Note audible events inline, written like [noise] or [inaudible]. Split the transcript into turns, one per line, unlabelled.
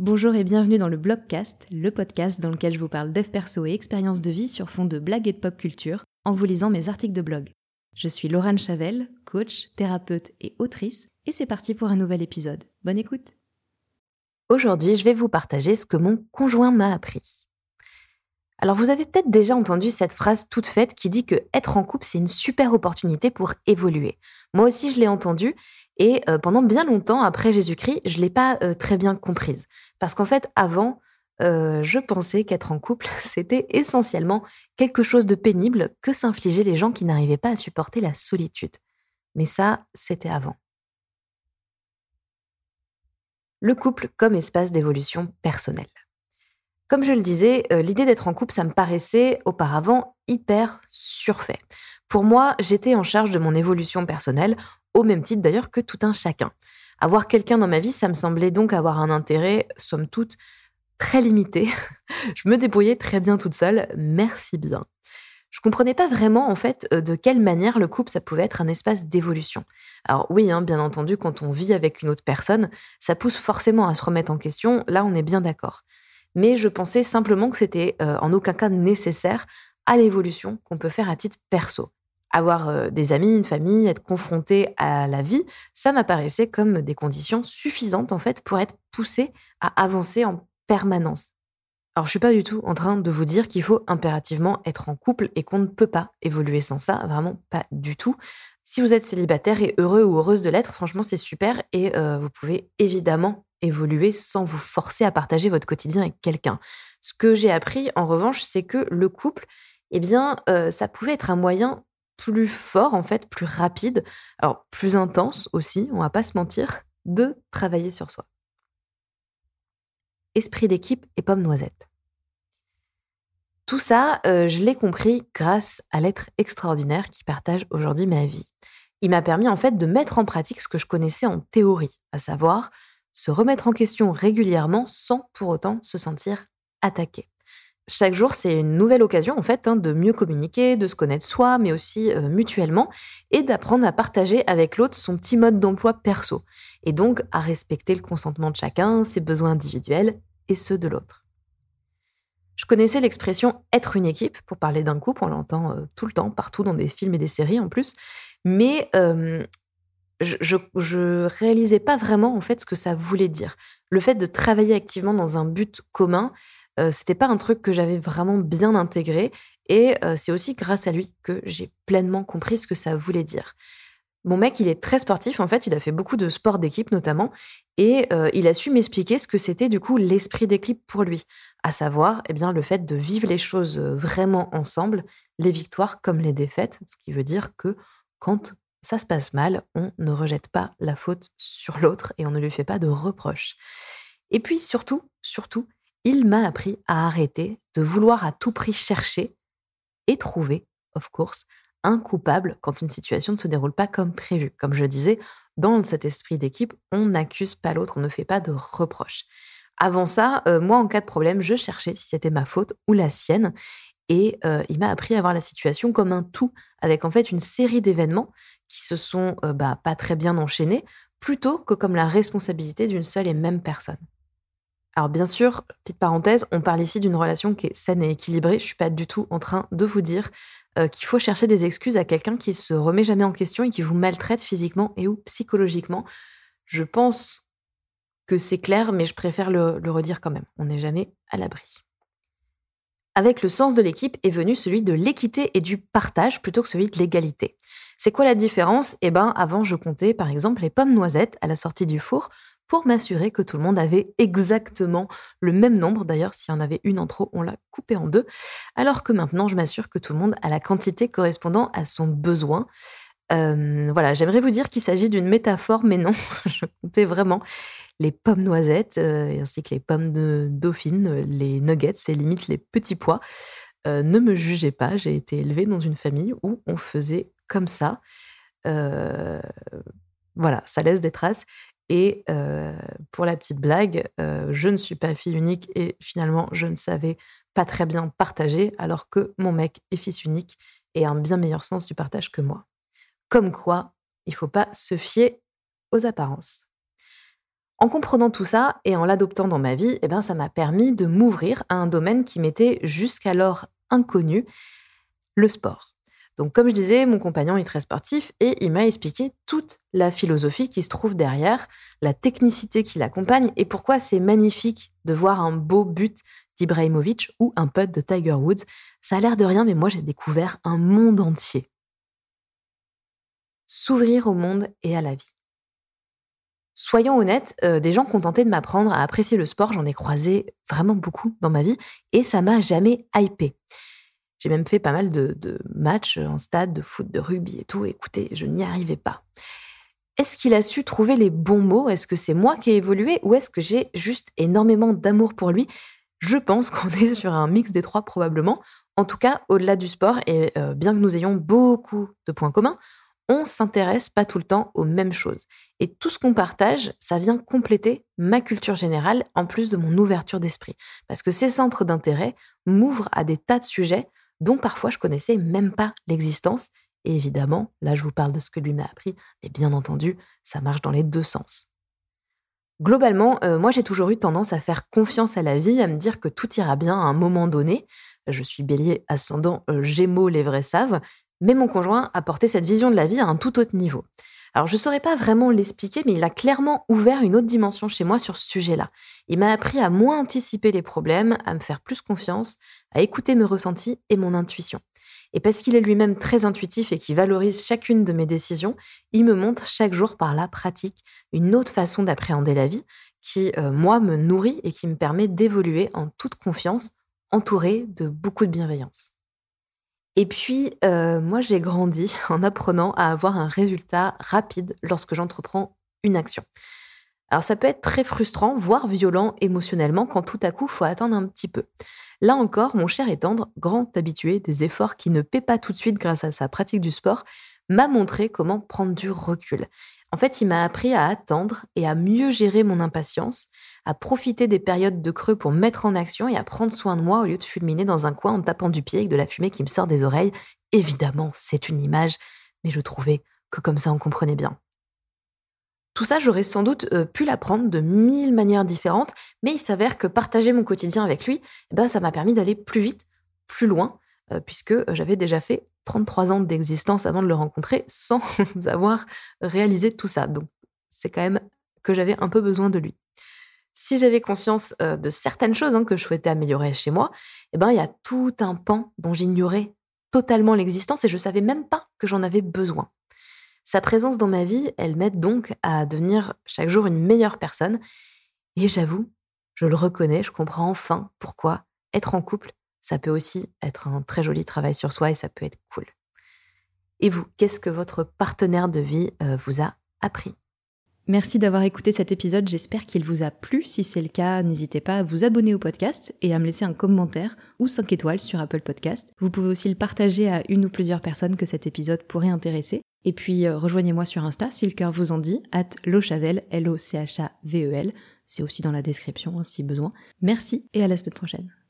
Bonjour et bienvenue dans le Blogcast, le podcast dans lequel je vous parle dev perso et expériences de vie sur fond de blagues et de pop culture en vous lisant mes articles de blog. Je suis Laurent Chavel, coach, thérapeute et autrice, et c'est parti pour un nouvel épisode. Bonne écoute Aujourd'hui, je vais vous partager ce que mon conjoint m'a appris. Alors vous avez peut-être déjà entendu cette phrase toute faite qui dit que être en couple, c'est une super opportunité pour évoluer. Moi aussi, je l'ai entendue et euh, pendant bien longtemps, après Jésus-Christ, je ne l'ai pas euh, très bien comprise. Parce qu'en fait, avant, euh, je pensais qu'être en couple, [laughs] c'était essentiellement quelque chose de pénible que s'infligeaient les gens qui n'arrivaient pas à supporter la solitude. Mais ça, c'était avant. Le couple comme espace d'évolution personnelle. Comme je le disais, l'idée d'être en couple, ça me paraissait auparavant hyper surfait. Pour moi, j'étais en charge de mon évolution personnelle au même titre d'ailleurs que tout un chacun. Avoir quelqu'un dans ma vie, ça me semblait donc avoir un intérêt, somme toute, très limité. [laughs] je me débrouillais très bien toute seule, merci bien. Je comprenais pas vraiment en fait euh, de quelle manière le couple ça pouvait être un espace d'évolution. Alors oui, hein, bien entendu, quand on vit avec une autre personne, ça pousse forcément à se remettre en question. Là, on est bien d'accord. Mais je pensais simplement que c'était euh, en aucun cas nécessaire à l'évolution qu'on peut faire à titre perso avoir des amis, une famille, être confronté à la vie, ça m'apparaissait comme des conditions suffisantes en fait pour être poussé à avancer en permanence. Alors je suis pas du tout en train de vous dire qu'il faut impérativement être en couple et qu'on ne peut pas évoluer sans ça, vraiment pas du tout. Si vous êtes célibataire et heureux ou heureuse de l'être, franchement c'est super et vous pouvez évidemment évoluer sans vous forcer à partager votre quotidien avec quelqu'un. Ce que j'ai appris en revanche, c'est que le couple, eh bien, ça pouvait être un moyen plus fort, en fait, plus rapide, alors plus intense aussi, on va pas se mentir, de travailler sur soi. Esprit d'équipe et pomme noisette. Tout ça, euh, je l'ai compris grâce à l'être extraordinaire qui partage aujourd'hui ma vie. Il m'a permis en fait de mettre en pratique ce que je connaissais en théorie, à savoir se remettre en question régulièrement sans pour autant se sentir attaqué. Chaque jour, c'est une nouvelle occasion en fait hein, de mieux communiquer, de se connaître soi, mais aussi euh, mutuellement, et d'apprendre à partager avec l'autre son petit mode d'emploi perso, et donc à respecter le consentement de chacun, ses besoins individuels et ceux de l'autre. Je connaissais l'expression être une équipe pour parler d'un couple, on l'entend euh, tout le temps, partout dans des films et des séries en plus, mais je, réalisais pas vraiment en fait ce que ça voulait dire. Le fait de travailler activement dans un but commun, c'était pas un truc que j'avais vraiment bien intégré. Et c'est aussi grâce à lui que j'ai pleinement compris ce que ça voulait dire. Mon mec, il est très sportif, en fait, il a fait beaucoup de sport d'équipe notamment, et il a su m'expliquer ce que c'était du coup l'esprit d'équipe pour lui, à savoir eh bien, le fait de vivre les choses vraiment ensemble, les victoires comme les défaites, ce qui veut dire que quand ça se passe mal, on ne rejette pas la faute sur l'autre et on ne lui fait pas de reproches. Et puis surtout, surtout, il m'a appris à arrêter de vouloir à tout prix chercher et trouver, of course, un coupable quand une situation ne se déroule pas comme prévu. Comme je disais, dans cet esprit d'équipe, on n'accuse pas l'autre, on ne fait pas de reproches. Avant ça, euh, moi, en cas de problème, je cherchais si c'était ma faute ou la sienne. Et euh, il m'a appris à voir la situation comme un tout, avec en fait une série d'événements qui se sont euh, bah, pas très bien enchaînés, plutôt que comme la responsabilité d'une seule et même personne. Alors bien sûr, petite parenthèse, on parle ici d'une relation qui est saine et équilibrée. Je suis pas du tout en train de vous dire euh, qu'il faut chercher des excuses à quelqu'un qui se remet jamais en question et qui vous maltraite physiquement et ou psychologiquement. Je pense que c'est clair, mais je préfère le, redire quand même. On n'est jamais à l'abri. Avec le sens de l'équipe est venu celui de l'équité et du partage plutôt que celui de l'égalité. C'est quoi la différence? Eh ben, avant, je comptais par exemple les pommes noisettes à la sortie du four pour m'assurer que tout le monde avait exactement le même nombre. D'ailleurs, s'il y en avait une en trop, on l'a coupé en deux. Alors que maintenant, je m'assure que tout le monde a la quantité correspondant à son besoin. Euh, voilà, j'aimerais vous dire qu'il s'agit d'une métaphore, mais non, [laughs] je comptais vraiment les pommes noisettes, euh, ainsi que les pommes de dauphine, les nuggets, c'est limite les petits pois. Euh, ne me jugez pas, j'ai été élevée dans une famille où on faisait comme ça. voilà, ça laisse des traces. Et pour la petite blague, je ne suis pas fille unique et finalement, je ne savais pas très bien partager, alors que mon mec est fils unique et a un bien meilleur sens du partage que moi. Comme quoi, il ne faut pas se fier aux apparences. En comprenant tout ça et en l'adoptant dans ma vie, eh ben, ça m'a permis de m'ouvrir à un domaine qui m'était jusqu'alors inconnu, le sport. Donc comme je disais, mon compagnon est très sportif et il m'a expliqué toute la philosophie qui se trouve derrière, la technicité qui l'accompagne et pourquoi c'est magnifique de voir un beau but d'Ibrahimovic ou un putt de Tiger Woods. Ça a l'air de rien, mais moi j'ai découvert un monde entier. S'ouvrir au monde et à la vie. Soyons honnêtes, euh, des gens contentés de m'apprendre à apprécier le sport, j'en ai croisé vraiment beaucoup dans ma vie et ça m'a jamais hypé. J'ai même fait pas mal de, matchs en stade, de foot, de rugby et tout. Écoutez, je n'y arrivais pas. Est-ce qu'il a su trouver les bons mots? Est-ce que c'est moi qui ai évolué ou est-ce que j'ai juste énormément d'amour pour lui? Je pense qu'on est sur un mix des trois probablement. En tout cas, au-delà du sport, et euh, bien que nous ayons beaucoup de points communs, on s'intéresse pas tout le temps aux mêmes choses. Et tout ce qu'on partage, ça vient compléter ma culture générale en plus de mon ouverture d'esprit. Parce que ces centres d'intérêt m'ouvrent à des tas de sujets dont parfois je connaissais même pas l'existence. Et évidemment, là je vous parle de ce que lui m'a appris, mais bien entendu, ça marche dans les deux sens. Globalement, euh, moi j'ai toujours eu tendance à faire confiance à la vie, à me dire que tout ira bien à un moment donné. Je suis bélier ascendant euh, gémeaux, les vrais savent, mais mon conjoint a porté cette vision de la vie à un tout autre niveau. Alors je ne saurais pas vraiment l'expliquer, mais il a clairement ouvert une autre dimension chez moi sur ce sujet-là. Il m'a appris à moins anticiper les problèmes, à me faire plus confiance, à écouter mes ressentis et mon intuition. Et parce qu'il est lui-même très intuitif et qu'il valorise chacune de mes décisions, il me montre chaque jour par la pratique une autre façon d'appréhender la vie qui, euh, moi, me nourrit et qui me permet d'évoluer en toute confiance, entourée de beaucoup de bienveillance. Et puis, euh, moi, j'ai grandi [laughs] en apprenant à avoir un résultat rapide lorsque j'entreprends une action. Alors ça peut être très frustrant, voire violent émotionnellement quand tout à coup, faut attendre un petit peu. Là encore, mon cher et tendre, grand habitué des efforts qui ne paient pas tout de suite grâce à sa pratique du sport, m'a montré comment prendre du recul. En fait, il m'a appris à attendre et à mieux gérer mon impatience, à profiter des périodes de creux pour mettre en action et à prendre soin de moi au lieu de fulminer dans un coin en tapant du pied avec de la fumée qui me sort des oreilles. Évidemment, c'est une image, mais je trouvais que comme ça on comprenait bien. Tout ça, j'aurais sans doute euh, pu l'apprendre de mille manières différentes, mais il s'avère que partager mon quotidien avec lui, eh ben, ça m'a permis d'aller plus vite, plus loin, euh, puisque euh, j'avais déjà fait 33 ans d'existence avant de le rencontrer sans [laughs] avoir réalisé tout ça. Donc, c'est quand même que j'avais un peu besoin de lui. Si j'avais conscience euh, de certaines choses hein, que je souhaitais améliorer chez moi, eh ben, il y a tout un pan dont j'ignorais totalement l'existence et je ne savais même pas que j'en avais besoin. Sa présence dans ma vie, elle m'aide donc à devenir chaque jour une meilleure personne. Et j'avoue, je le reconnais, je comprends enfin pourquoi être en couple, ça peut aussi être un très joli travail sur soi et ça peut être cool. Et vous, qu'est-ce que votre partenaire de vie euh, vous a appris?
Merci d'avoir écouté cet épisode, j'espère qu'il vous a plu. Si c'est le cas, n'hésitez pas à vous abonner au podcast et à me laisser un commentaire ou 5 étoiles sur Apple Podcast. Vous pouvez aussi le partager à une ou plusieurs personnes que cet épisode pourrait intéresser. Et puis euh, rejoignez-moi sur Insta si le cœur vous en dit, at lochavel, L-O-C-H-A-V-E-L. C'est aussi dans la description hein, si besoin. Merci et à la semaine prochaine.